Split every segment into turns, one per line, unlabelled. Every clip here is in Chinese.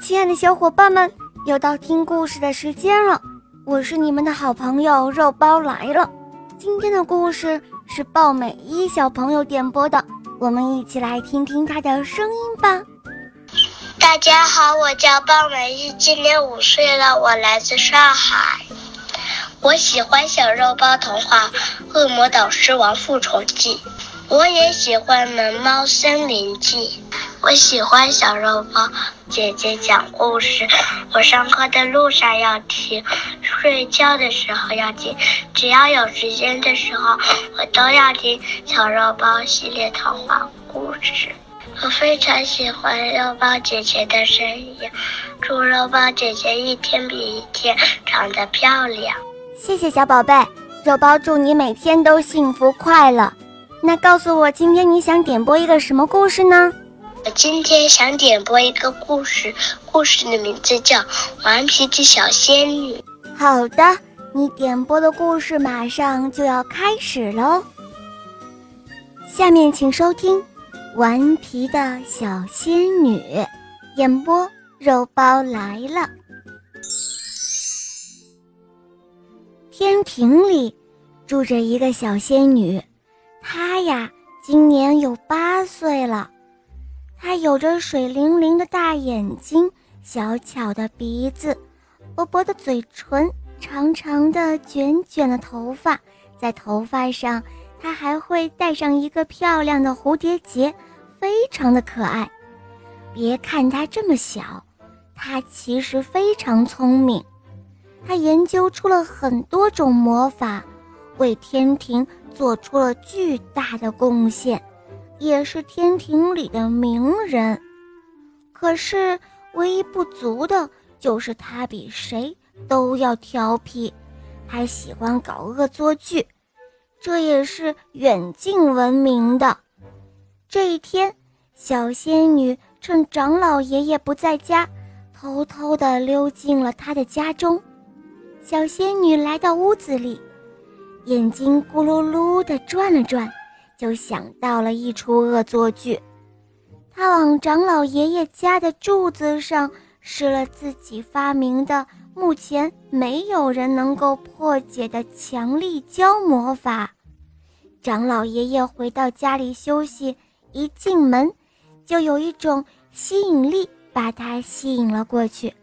亲爱的小伙伴们，又到听故事的时间了。我是你们的好朋友肉包来了。今天的故事是鲍美一小朋友点播的，我们一起来听听他的声音吧。
大家好，我叫鲍美一，今年五岁了，我来自上海。我喜欢小肉包童话《恶魔导师王复仇记》，我也喜欢《萌猫森林记》。我喜欢小肉包姐姐讲故事，我上课的路上要听，睡觉的时候要听，只要有时间的时候，我都要听小肉包系列童话故事。我非常喜欢肉包姐姐的声音，祝肉包姐姐一天比一天长得漂亮。
谢谢小宝贝，肉包祝你每天都幸福快乐。那告诉我，今天你想点播一个什么故事呢？
我今天想点播一个故事，故事的名字叫《顽皮的小仙女》。
好的，你点播的故事马上就要开始喽。下面请收听《顽皮的小仙女》，演播肉包来了。天庭里住着一个小仙女，她呀，今年有八岁了。她有着水灵灵的大眼睛，小巧的鼻子，薄薄的嘴唇，长长的卷卷的头发，在头发上，她还会戴上一个漂亮的蝴蝶结，非常的可爱。别看它这么小，它其实非常聪明。它研究出了很多种魔法，为天庭做出了巨大的贡献。也是天庭里的名人，可是唯一不足的就是他比谁都要调皮，还喜欢搞恶作剧，这也是远近闻名的。这一天，小仙女趁长老爷爷不在家，偷偷地溜进了他的家中。小仙女来到屋子里，眼睛咕噜噜地转了转。就想到了一出恶作剧，他往长老爷爷家的柱子上施了自己发明的、目前没有人能够破解的强力胶魔法。长老爷爷回到家里休息，一进门就有一种吸引力把他吸引了过去。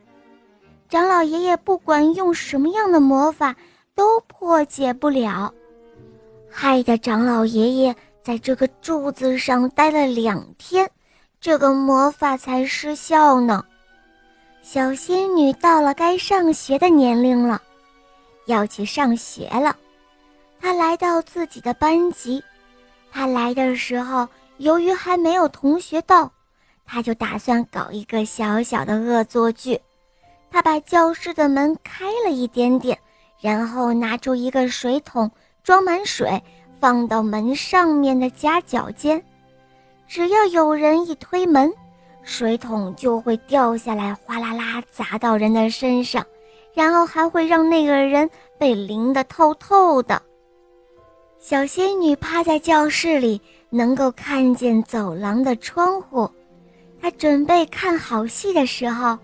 长老爷爷不管用什么样的魔法都破解不了。害得长老爷爷在这个柱子上待了两天，这个魔法才失效呢。小仙女到了该上学的年龄了，要去上学了。她来到自己的班级，她来的时候，由于还没有同学到，她就打算搞一个小小的恶作剧。她把教室的门开了一点点，然后拿出一个水桶。装满水，放到门上面的夹角间。只要有人一推门，水桶就会掉下来，哗啦啦砸到人的身上，然后还会让那个人被淋得透透的。小仙女趴在教室里，能够看见走廊的窗户。她准备看好戏的时候，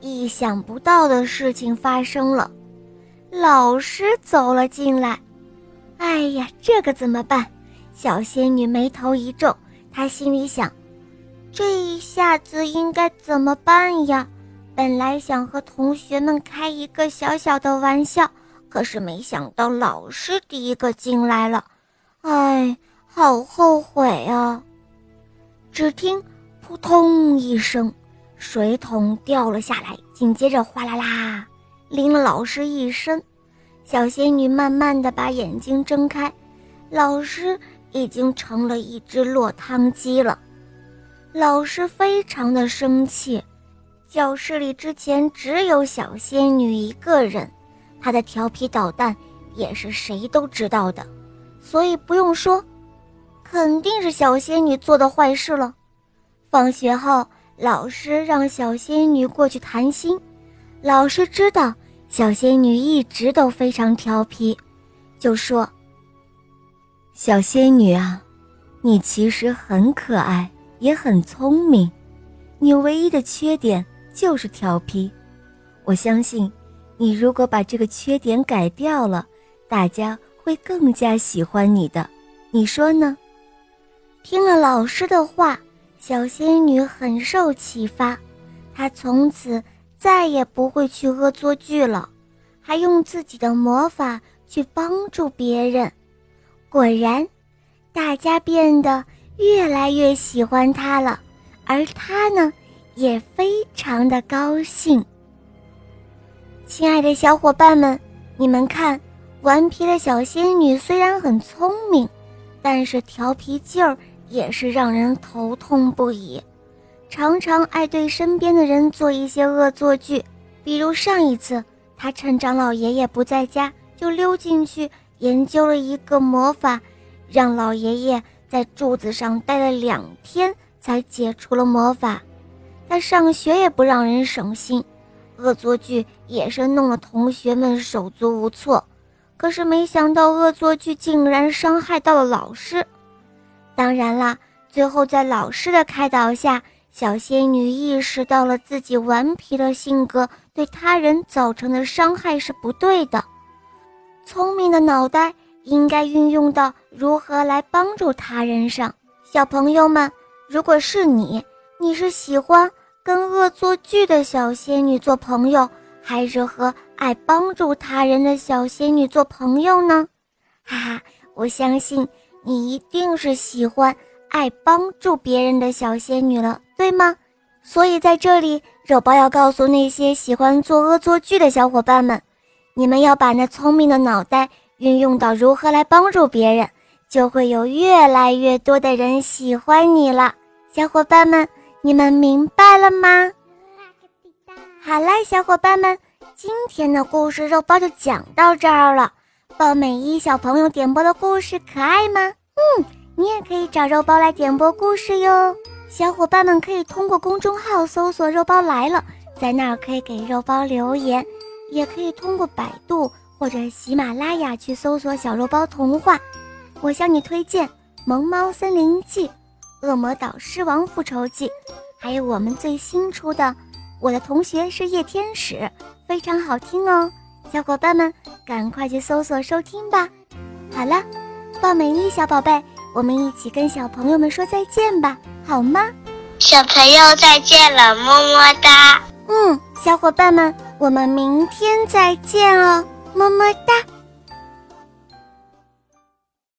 意想不到的事情发生了，老师走了进来。哎呀，这可怎么办？小仙女眉头一皱，她心里想：这一下子应该怎么办呀？本来想和同学们开一个小小的玩笑，可是没想到老师第一个进来了，哎，好后悔啊！只听“扑通”一声，水桶掉了下来，紧接着哗啦啦，淋了老师一身。小仙女慢慢的把眼睛睁开，老师已经成了一只落汤鸡了。老师非常的生气，教室里之前只有小仙女一个人，她的调皮捣蛋也是谁都知道的，所以不用说，肯定是小仙女做的坏事了。放学后，老师让小仙女过去谈心，老师知道。小仙女一直都非常调皮，就说：“
小仙女啊，你其实很可爱，也很聪明，你唯一的缺点就是调皮。我相信，你如果把这个缺点改掉了，大家会更加喜欢你的。你说呢？
听了老师的话，小仙女很受启发，她从此再也不会去恶作剧了，还用自己的魔法去帮助别人。果然，大家变得越来越喜欢她了，而她呢，也非常的高兴。亲爱的小伙伴们，你们看，顽皮的小仙女虽然很聪明，但是调皮劲儿。也是让人头痛不已，常常爱对身边的人做一些恶作剧。比如上一次，他趁长老爷爷不在家，就溜进去研究了一个魔法，让老爷爷在柱子上待了两天才解除了魔法。他上学也不让人省心，恶作剧也是弄得同学们手足无措。可是没想到，恶作剧竟然伤害到了老师。当然啦，最后在老师的开导下，小仙女意识到了自己顽皮的性格对他人造成的伤害是不对的。聪明的脑袋应该运用到如何来帮助他人上。小朋友们，如果是你，你是喜欢跟恶作剧的小仙女做朋友，还是和爱帮助他人的小仙女做朋友呢？哈哈，我相信。你一定是喜欢爱帮助别人的小仙女了，对吗？所以在这里，肉包要告诉那些喜欢做恶作剧的小伙伴们，你们要把那聪明的脑袋运用到如何来帮助别人，就会有越来越多的人喜欢你了。小伙伴们，你们明白了吗？好啦，小伙伴们，今天的故事肉包就讲到这儿了。鲍美一小朋友点播的故事可爱吗？嗯，你也可以找肉包来点播故事哟。小伙伴们可以通过公众号搜索“肉包来了”，在那儿可以给肉包留言，也可以通过百度或者喜马拉雅去搜索“小肉包童话”。我向你推荐《萌猫森林记》《恶魔岛狮王复仇记》，还有我们最新出的《我的同学是夜天使》，非常好听哦。小伙伴们，赶快去搜索收听吧！好了，抱美丽小宝贝，我们一起跟小朋友们说再见吧，好吗？
小朋友再见了，么么哒！
嗯，小伙伴们，我们明天再见哦，么么哒。